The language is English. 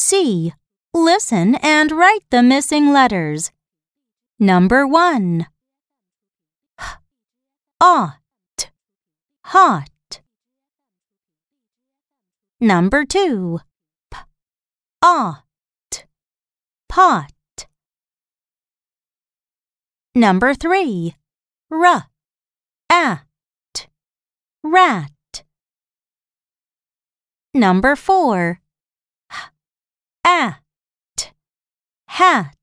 C. Listen and write the missing letters. Number 1. H. Hot. Number 2. P. Pot. Number 3. R. At. Rat. Number 4. Hat.